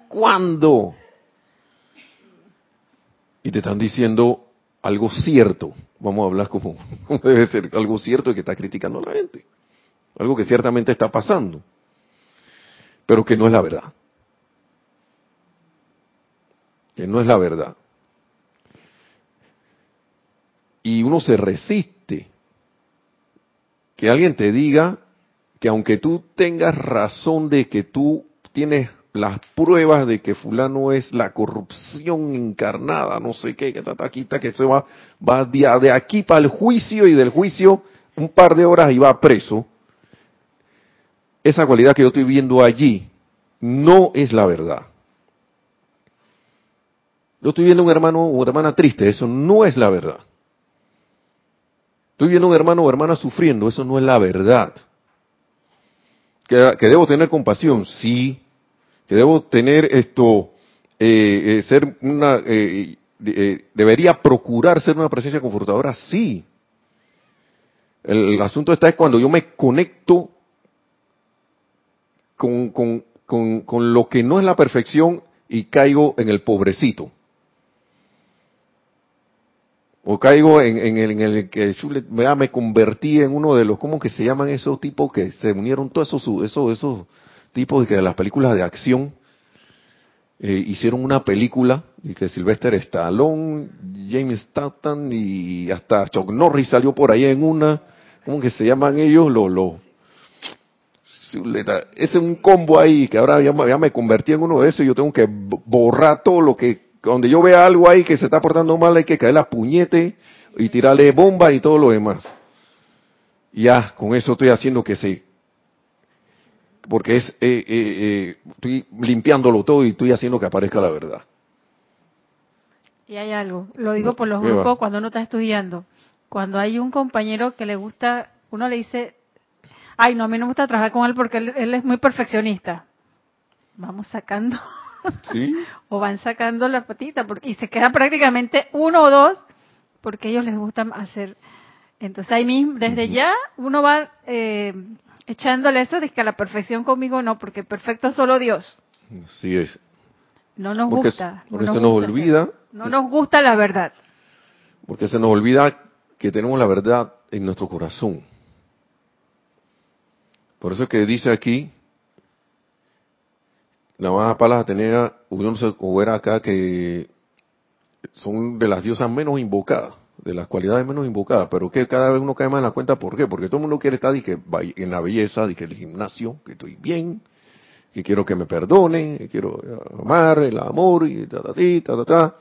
S1: ¿Cuándo? Y te están diciendo algo cierto. Vamos a hablar como, debe ser algo cierto y que está criticando a la gente. Algo que ciertamente está pasando. Pero que no es la verdad. Que no es la verdad. Y uno se resiste que alguien te diga que aunque tú tengas razón de que tú tienes las pruebas de que fulano es la corrupción encarnada, no sé qué, que está aquí, que se va, va de aquí para el juicio y del juicio un par de horas y va preso, esa cualidad que yo estoy viendo allí no es la verdad. Yo estoy viendo un hermano o hermana triste, eso no es la verdad. Estoy viendo un hermano o hermana sufriendo, eso no es la verdad. Que, debo tener compasión, sí. Que debo tener esto, eh, eh, ser una, eh, debería procurar ser una presencia confortadora, sí. El, asunto está es cuando yo me conecto con, con lo que no es la perfección y caigo en el pobrecito. O caigo en, en, el, en el que me convertí en uno de los, ¿cómo que se llaman esos tipos que se unieron todos esos, esos, esos tipos que las películas de acción eh, hicieron una película y que Sylvester Stallone, James Statham y hasta Chuck Norris salió por ahí en una, ¿cómo que se llaman ellos? Los, los ese es un combo ahí que ahora ya, me convertí en uno de esos y yo tengo que borrar todo lo que, donde yo vea algo ahí que se está portando mal hay que caer la puñete y tirarle bomba y todo lo demás. Ya, con eso estoy haciendo que se, porque es, eh, eh, eh, estoy limpiándolo todo y estoy haciendo que aparezca la verdad.
S3: Y hay algo, lo digo por los grupos cuando uno está estudiando. Cuando hay un compañero que le gusta, uno le dice, ay, no, a mí no me gusta trabajar con él porque él, es muy perfeccionista. Vamos sacando. ¿Sí? o van sacando la patita porque, y se queda prácticamente uno o dos porque a ellos les gusta hacer. Entonces ahí mismo, desde ya, uno va eh, echándole eso de que a la perfección conmigo no, porque perfecto solo Dios.
S1: Sí es.
S3: No nos gusta.
S1: Por eso nos, olvida.
S3: No nos gusta la verdad.
S1: Porque se nos olvida que tenemos la verdad en nuestro corazón. Por eso es que dice aquí, la más palas Atenea, o era acá que son de las diosas menos invocadas, de las cualidades menos invocadas, pero que cada vez uno cae más en la cuenta, ¿por qué? Porque todo el mundo quiere estar en la belleza, que el gimnasio, que estoy bien, que quiero que me perdonen, que quiero amar, el amor y ta ta ta ta ta.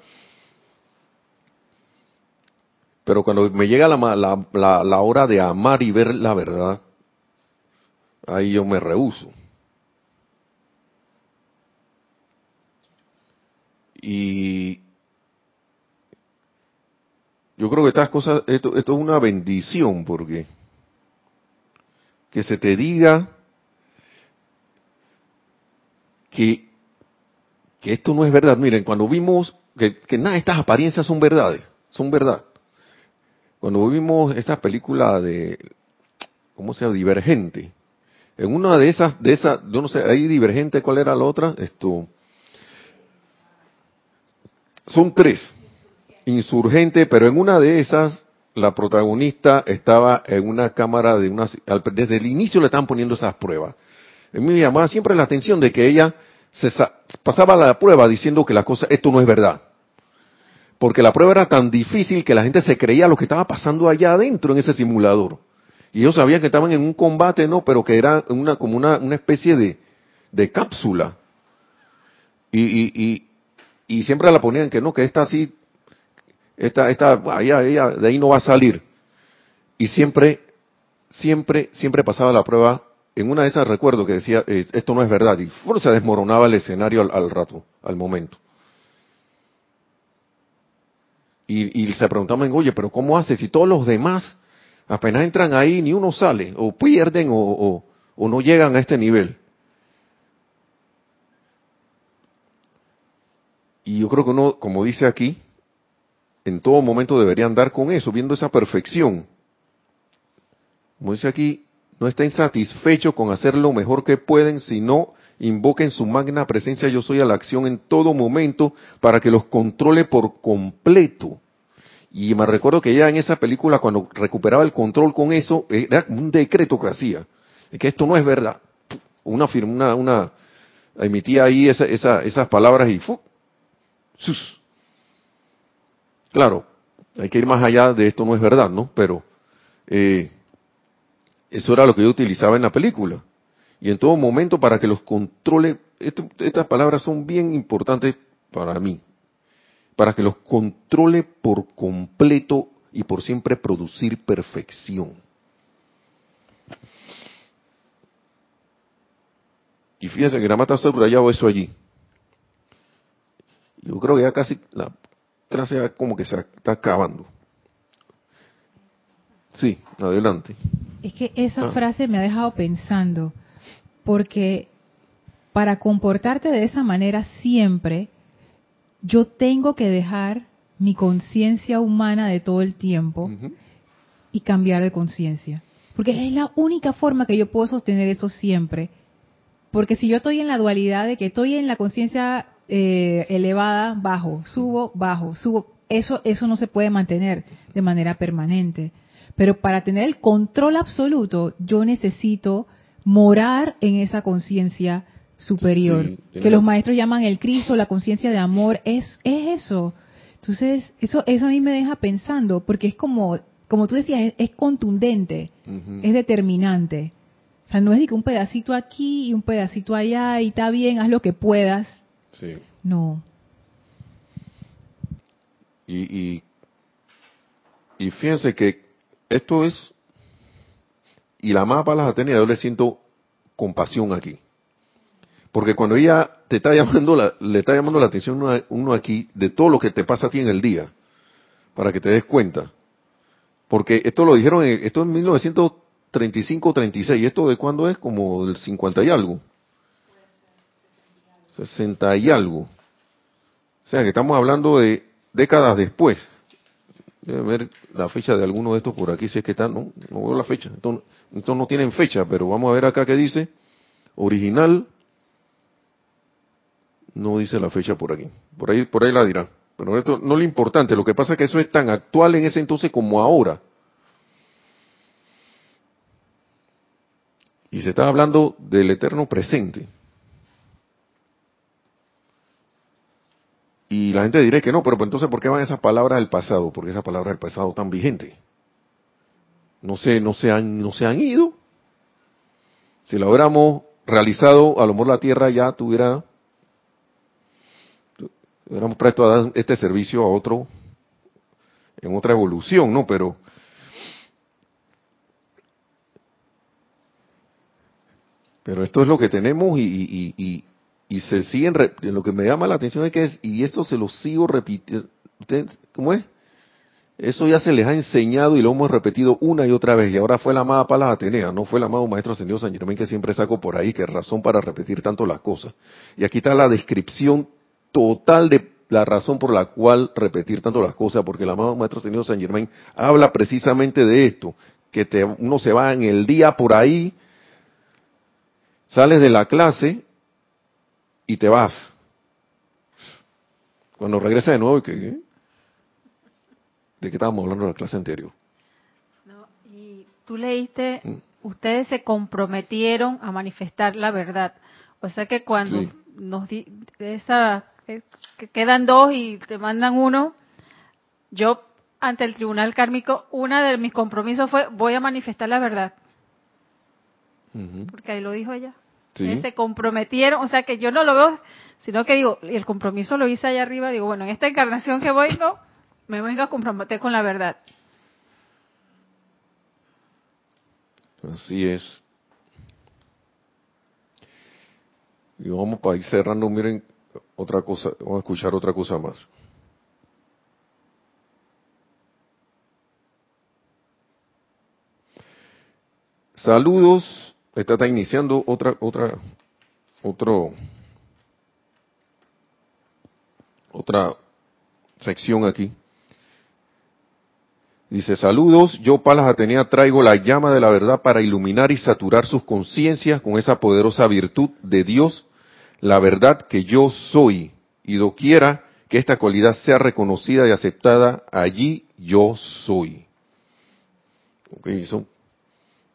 S1: Pero cuando me llega la, la, la, hora de amar y ver la verdad, ahí yo me rehuso. Y yo creo que estas cosas, esto, esto es una bendición porque que se te diga que, que esto no es verdad. Miren, cuando vimos que, que nada estas apariencias son verdades, son verdad. Cuando vimos esa película de, ¿cómo se llama? Divergente. En una de esas, de esas, yo no sé, ahí Divergente, ¿cuál era la otra? Esto. Son tres. Insurgente, pero en una de esas, la protagonista estaba en una cámara de una, desde el inicio le estaban poniendo esas pruebas. A mí me llamaba siempre la atención de que ella se pasaba la prueba diciendo que la cosa, esto no es verdad. Porque la prueba era tan difícil que la gente se creía lo que estaba pasando allá adentro en ese simulador. Y ellos sabían que estaban en un combate, ¿no? Pero que era una, como una, una especie de, de cápsula. Y, y, y, y, siempre la ponían que no, que esta así, esta, esta, ella, ella de ahí no va a salir. Y siempre, siempre, siempre pasaba la prueba en una de esas recuerdo que decía, eh, esto no es verdad, y se desmoronaba el escenario al, rato, al momento. Y, y se preguntaban, oye, pero ¿cómo hace si todos los demás apenas entran ahí, ni uno sale, o pierden o, o no llegan a este nivel? Y yo creo que uno, como dice aquí, en todo momento debería andar con eso, viendo esa perfección. Como dice aquí, no estén satisfechos con hacer lo mejor que pueden, sino invoquen su magna presencia yo soy a la acción en todo momento para que los controle por completo. Y me recuerdo que ya en esa película, cuando recuperaba el control con eso, era un decreto que hacía, de que esto no es verdad. Una firma, una, una, emitía ahí esa, esas palabras y sus. Claro, hay que ir más allá de esto no es verdad, ¿no? Pero eh, eso era lo que yo utilizaba en la película. Y en todo momento para que los controle, estas palabras son bien importantes para mí, para que los controle por completo y por siempre producir perfección. Y fíjense que Gramata está subrayado eso allí. Yo creo que ya casi la clase como que se está acabando. Sí, adelante.
S2: Es que esa ah. frase me ha dejado pensando, porque para comportarte de esa manera siempre, yo tengo que dejar mi conciencia humana de todo el tiempo y cambiar de conciencia. Porque es la única forma que yo puedo sostener eso siempre. Porque si yo estoy en la dualidad de que estoy en la conciencia eh, elevada, bajo, subo, bajo, subo, eso, eso no se puede mantener de manera permanente. Pero para tener el control absoluto, yo necesito morar en esa conciencia superior, que los maestros llaman el Cristo, la conciencia de amor, es, es eso. Entonces, eso, eso a mí me deja pensando, porque es como, como tú decías, es, contundente, es determinante. O O sea, no es de que un pedacito aquí y un pedacito allá y está bien, haz lo que puedas.
S1: Sí.
S2: No.
S1: Y, y, fíjense que esto es, y la mapa las Atenas, yo le siento compasión aquí. Porque cuando ella te está llamando la, le está llamando la atención uno, uno aquí de todo lo que te pasa a ti en el día, para que te des cuenta. Porque esto lo dijeron, esto en 1900 35 36. ¿Y esto de cuándo es? Como del 50 y algo. 60 y algo. O sea que estamos hablando de décadas después. Debe ver la fecha de alguno de estos por aquí, si es que está, no, no veo la fecha. Estos, no tienen fecha, pero vamos a ver acá qué dice. Original, no dice la fecha por aquí. Por ahí, por ahí la dirán. Pero esto no es lo importante. Lo que pasa es que eso es tan actual en ese entonces como ahora. Y se está hablando del eterno presente. Y la gente dirá que no, pero pues entonces ¿por qué van esas palabras del pasado? Porque esas palabras del pasado están vigentes. No se, no se han, no se han ido. Si lo hubiéramos realizado, a lo mejor la Tierra ya tuviera, hubiéramos presto a dar este servicio a otro, en otra evolución, ¿no? Pero Pero esto es lo que tenemos y, y, y, se siguen, lo que me llama la atención es que es, y esto se lo sigo repitiendo, ¿cómo es? Eso ya se les ha enseñado y lo hemos repetido una y otra vez. Y ahora fue la amada Palas Atenea, no fue el amado Maestro Ascendido San Germán que siempre saco por ahí, que razón para repetir tanto las cosas. Y aquí está la descripción total de la razón por la cual repetir tanto las cosas, porque el amado Maestro Ascendido San Germán habla precisamente de esto, que te, uno se va en el día por ahí Sales de la clase y te vas. Cuando regresas de nuevo, ¿qué? ¿de qué estábamos hablando en la clase anterior?
S3: No, y tú leíste, mm. ustedes se comprometieron a manifestar la verdad. O sea que cuando nos di, esa, que quedan dos y te mandan uno, yo ante el tribunal kármico, una de mis compromisos fue voy a manifestar la verdad. Porque ahí lo dijo ella. Se comprometieron, o sea que yo no lo veo, sino que digo, el compromiso lo hice allá arriba, digo, bueno, en esta encarnación que vengo, me vengo a comprometer con la verdad.
S1: Así es. Y vamos para ir cerrando, miren, otra cosa, vamos a escuchar otra cosa más. Saludos esta está iniciando otra, otra, otro, otra sección aquí. Dice, saludos, yo Palas Atenea traigo la llama de la verdad para iluminar y saturar sus conciencias con esa poderosa virtud de Dios, la verdad que yo soy, y doquiera que esta cualidad sea reconocida y aceptada, allí yo soy. Okay, son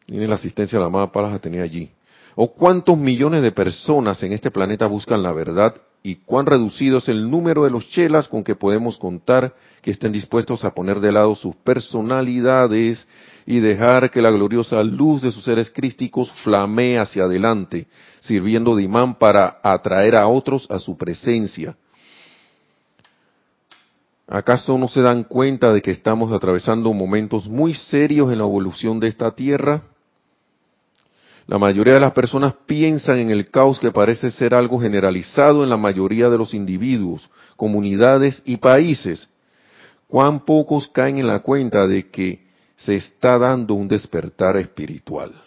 S1: tiene la asistencia de la amada Palas tenía allí. ¿O cuántos millones de personas en este planeta buscan la verdad y cuán reducido es el número de los chelas con que podemos contar que estén dispuestos a poner de lado sus personalidades y dejar que la gloriosa luz de sus seres crísticos flamee hacia adelante, sirviendo de imán para atraer a otros a su presencia? ¿Acaso no se dan cuenta de que estamos atravesando momentos muy serios en la evolución de esta tierra? La mayoría de las personas piensan en el caos que parece ser algo generalizado en la mayoría de los individuos, comunidades y países. ¿Cuán pocos caen en la cuenta de que se está dando un despertar espiritual?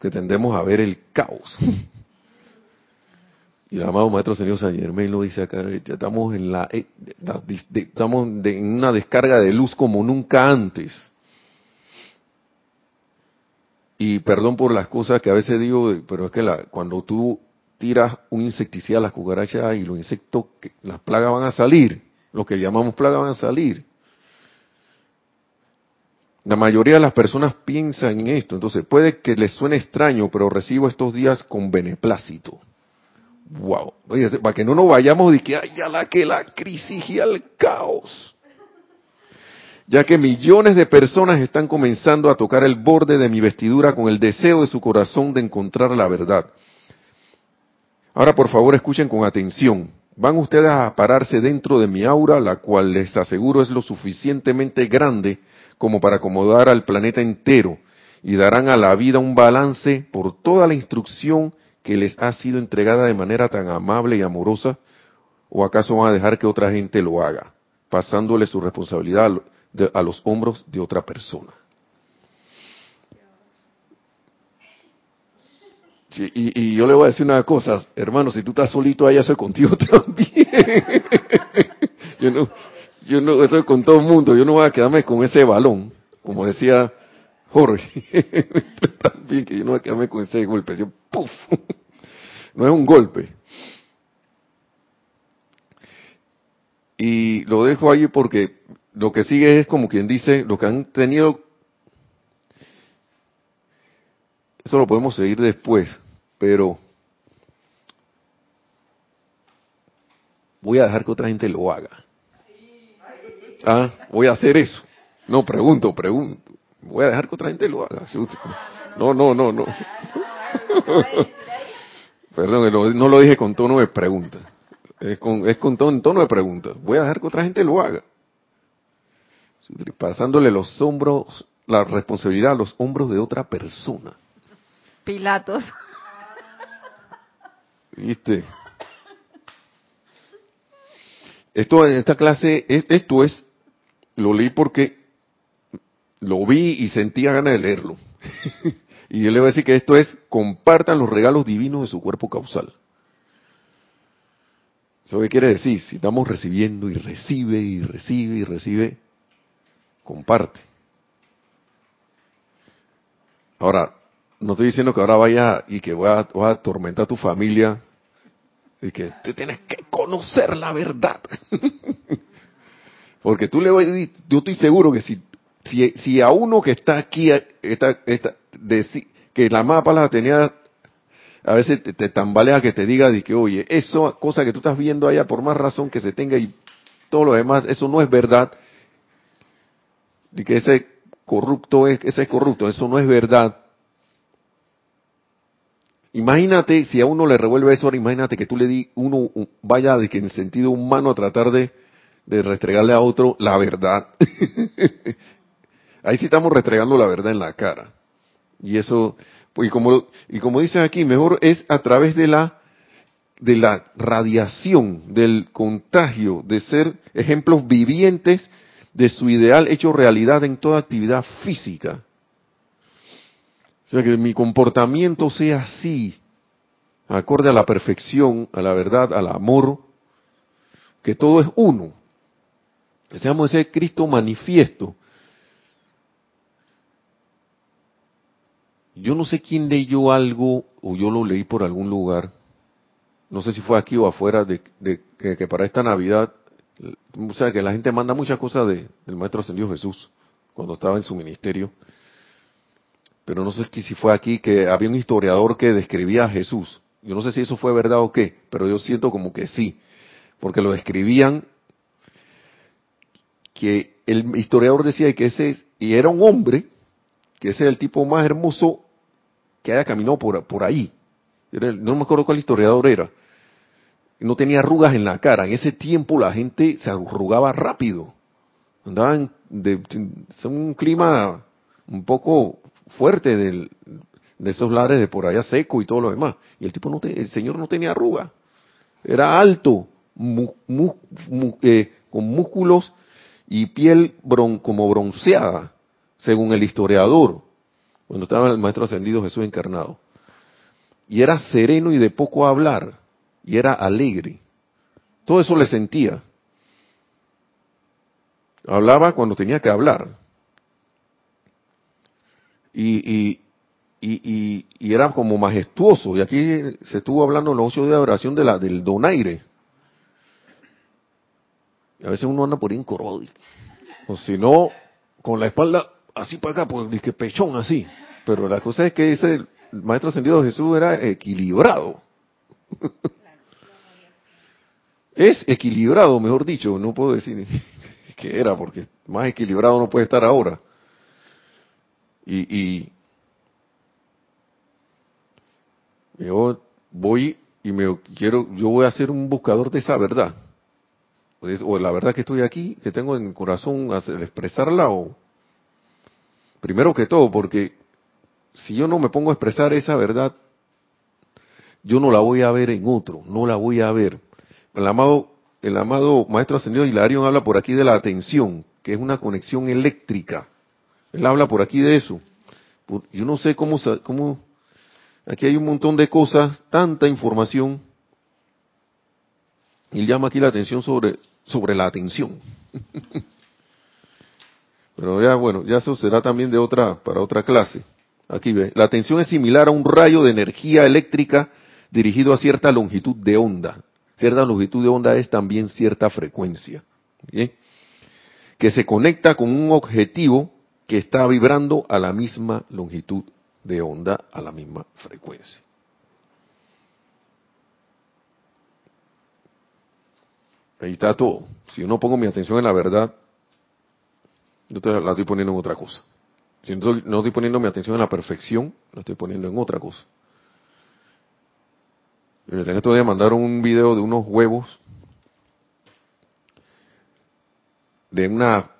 S1: Que tendemos a ver el caos. Y el amado Maestro Señor San Germán lo dice acá, estamos en la, eh, estamos en una descarga de luz como nunca antes y perdón por las cosas que a veces digo, pero es que la, cuando tú tiras un insecticida a las cucarachas y los insectos, las plagas van a salir, lo que llamamos plagas van a salir. La mayoría de las personas piensan en esto, entonces puede que les suene extraño, pero recibo estos días con beneplácito. Wow, Oye, para que no nos vayamos de que haya la que la crisis y el caos. Ya que millones de personas están comenzando a tocar el borde de mi vestidura con el deseo de su corazón de encontrar la verdad. Ahora por favor escuchen con atención. Van ustedes a pararse dentro de mi aura, la cual les aseguro es lo suficientemente grande como para acomodar al planeta entero, y darán a la vida un balance por toda la instrucción que les ha sido entregada de manera tan amable y amorosa, o acaso van a dejar que otra gente lo haga, pasándole su responsabilidad a los hombros de otra persona. y, yo le voy a decir una cosa, hermano, si tú estás solito allá, soy contigo también. yo no, yo no estoy con todo el mundo, yo no voy a quedarme con ese balón, como decía Jorge, también que yo no voy a quedarme con ese golpe, yo, ¡puf! no es un golpe. Y lo dejo ahí porque lo que sigue es como quien dice, lo que han tenido, eso lo podemos seguir después, pero voy a dejar que otra gente lo haga. Ah, voy a hacer eso. No, pregunto, pregunto. Voy a dejar que otra gente lo haga. No, no, no, no. Perdón, no lo dije con tono de pregunta. Es con, es con tono, tono de pregunta. Voy a dejar que otra gente lo haga. Pasándole los hombros, la responsabilidad a los hombros de otra persona.
S3: Pilatos.
S1: ¿Viste? Esto en esta clase, esto es, lo leí porque lo vi y sentía ganas de leerlo. y yo le voy a decir que esto es, compartan los regalos divinos de su cuerpo causal. ¿Eso qué quiere decir? Si estamos recibiendo y recibe y recibe y recibe, comparte. Ahora, no estoy diciendo que ahora vaya y que voy a, atormentar a tu familia y que tú tienes que conocer la verdad. Porque tú le voy a decir, yo estoy seguro que si, si, si a uno que está aquí, esta, esta, que la mapa la tenía, a veces te, tambalea que te diga de que, oye, eso, cosa que tú estás viendo allá, por más razón que se tenga y todo lo demás, eso no es verdad. Y que ese corrupto es, ese es corrupto, eso no es verdad. Imagínate, si a uno le revuelve eso, ahora imagínate que tú le di, uno vaya de que en sentido humano a tratar de, de restregarle a otro la verdad. Ahí sí estamos restregando la verdad en la cara. Y eso, y como, y como dicen aquí, mejor es a través de la, de la radiación, del contagio, de ser ejemplos vivientes de su ideal hecho realidad en toda actividad física sea, que mi comportamiento sea así, acorde a la perfección, a la verdad, al amor, que todo es uno. Que seamos ese Cristo manifiesto. Yo no sé quién leyó algo, o yo lo leí por algún lugar, no sé si fue aquí o afuera, de, que, para esta Navidad, o sea, que la gente manda muchas cosas de, del Maestro Ascendido Jesús, cuando estaba en su ministerio pero no sé si fue aquí que había un historiador que describía a Jesús. Yo no sé si eso fue verdad o qué, pero yo siento como que sí, porque lo describían que el historiador decía que ese es, y era un hombre, que ese era el tipo más hermoso que haya caminado por, por ahí. no me acuerdo cuál historiador era. No tenía arrugas en la cara. En ese tiempo la gente se arrugaba rápido. Andaban de, de un clima un poco fuerte de esos lares de por allá seco y todo lo demás. Y el tipo no el señor no tenía arruga. Era alto, eh, con músculos y piel como bronceada, según el historiador, cuando estaba el maestro ascendido Jesús encarnado. Y era sereno y de poco hablar, y era alegre. Todo eso le sentía. Hablaba cuando tenía que hablar y, y, y, era como majestuoso. Y aquí se estuvo hablando en los ocho de oración de la, del donaire. Y a veces uno anda por ahí O si no, con la espalda así para acá, pues que pechón así. Pero la cosa es que ese maestro ascendido de Jesús era equilibrado. es equilibrado, mejor dicho, no puedo decir que era, porque más equilibrado no puede estar ahora. Y, y yo voy y me quiero, yo voy a ser un buscador de esa verdad. O la verdad que estoy aquí, que tengo en el corazón, expresarla o... Primero que todo, porque si yo no me pongo a expresar esa verdad, yo no la voy a ver en otro, no la voy a ver. El amado, el amado Maestro Ascendido Hilarion habla por aquí de la atención, que es una conexión eléctrica. Él habla por aquí de eso. Yo no sé cómo, cómo aquí hay un montón de cosas, tanta información. Y llama aquí la atención sobre, sobre la atención. Pero ya, bueno, ya eso será también de otra, para otra clase. Aquí ve, la atención es similar a un rayo de energía eléctrica dirigido a cierta longitud de onda. Cierta longitud de onda es también cierta frecuencia. Que se conecta con un objetivo que está vibrando a la misma longitud de onda, a la misma frecuencia. Ahí está todo. Si yo no pongo mi atención en la verdad, yo la estoy poniendo en otra cosa. Si no, estoy poniendo mi atención en la perfección, la estoy poniendo en otra cosa. Y me tengo que mandar un video de unos huevos de una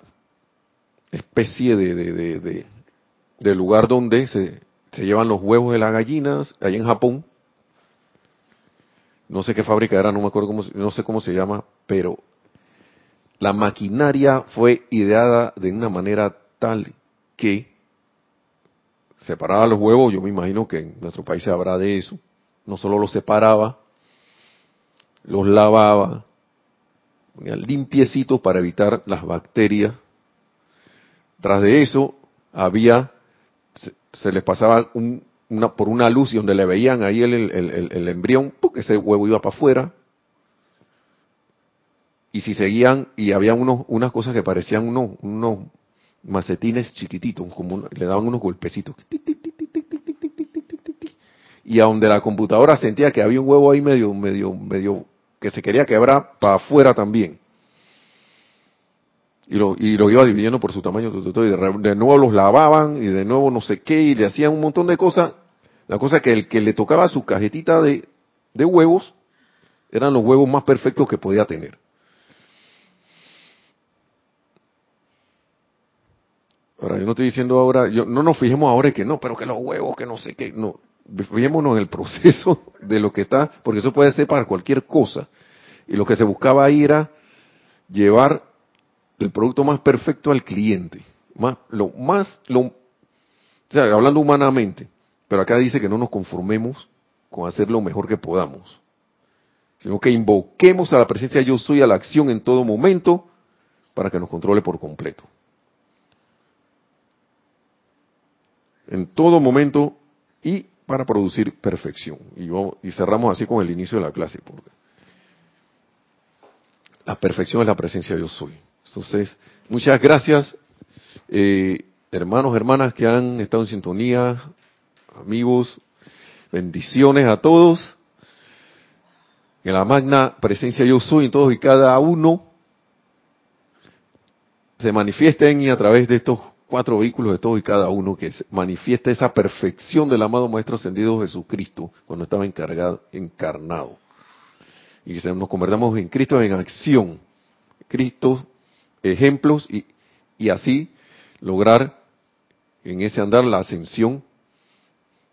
S1: especie de, de, de, lugar donde se, se, llevan los huevos de las gallinas, allá en Japón. No sé qué fábrica era, no me acuerdo cómo, no sé cómo se llama, pero la maquinaria fue ideada de una manera tal que separaba los huevos, yo me imagino que en nuestro país se habrá de eso, no solo los separaba, los lavaba, limpiecitos para evitar las bacterias. Tras de eso había, se, les pasaba una, por una luz y donde le veían ahí el, embrión, porque ese huevo iba para afuera, y si seguían, y había unos, unas cosas que parecían unos, unos macetines chiquititos, como le daban unos golpecitos. Y a donde la computadora sentía que había un huevo ahí medio, medio, medio, que se quería quebrar para afuera también. Y lo, y lo iba dividiendo por su tamaño, y de, nuevo los lavaban, y de nuevo no sé qué, y le hacían un montón de cosas. La cosa que el que le tocaba su cajetita de, de huevos, eran los huevos más perfectos que podía tener. Ahora, yo no estoy diciendo ahora, yo, no nos fijemos ahora que no, pero que los huevos, que no sé qué, no. Fijémonos en el proceso de lo que está, porque eso puede ser para cualquier cosa. Y lo que se buscaba ahí era llevar el producto más perfecto al cliente. Más, lo más, lo, o sea, hablando humanamente, pero acá dice que no nos conformemos con hacer lo mejor que podamos, sino que invoquemos a la presencia yo soy a la acción en todo momento para que nos controle por completo. en todo momento y para producir perfección. Y, cerramos así con el inicio de la clase. Porque la perfección es la presencia de yo soy. Entonces, muchas gracias, eh, hermanos, hermanas que han estado en sintonía, amigos, bendiciones a todos. En la magna presencia yo soy en todos y cada uno se manifiesten y a través de estos cuatro vehículos de todos y cada uno que manifiesta esa perfección del amado Maestro Ascendido Jesucristo cuando estaba encargado, encarnado. Y que nos convertamos en Cristo en acción, Cristo ejemplos y, y así lograr en ese andar la ascensión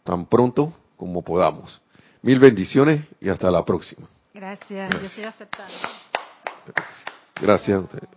S1: tan pronto como podamos. Mil bendiciones y hasta la próxima.
S3: Gracias, yo estoy aceptando.
S1: Gracias. Gracias a ustedes.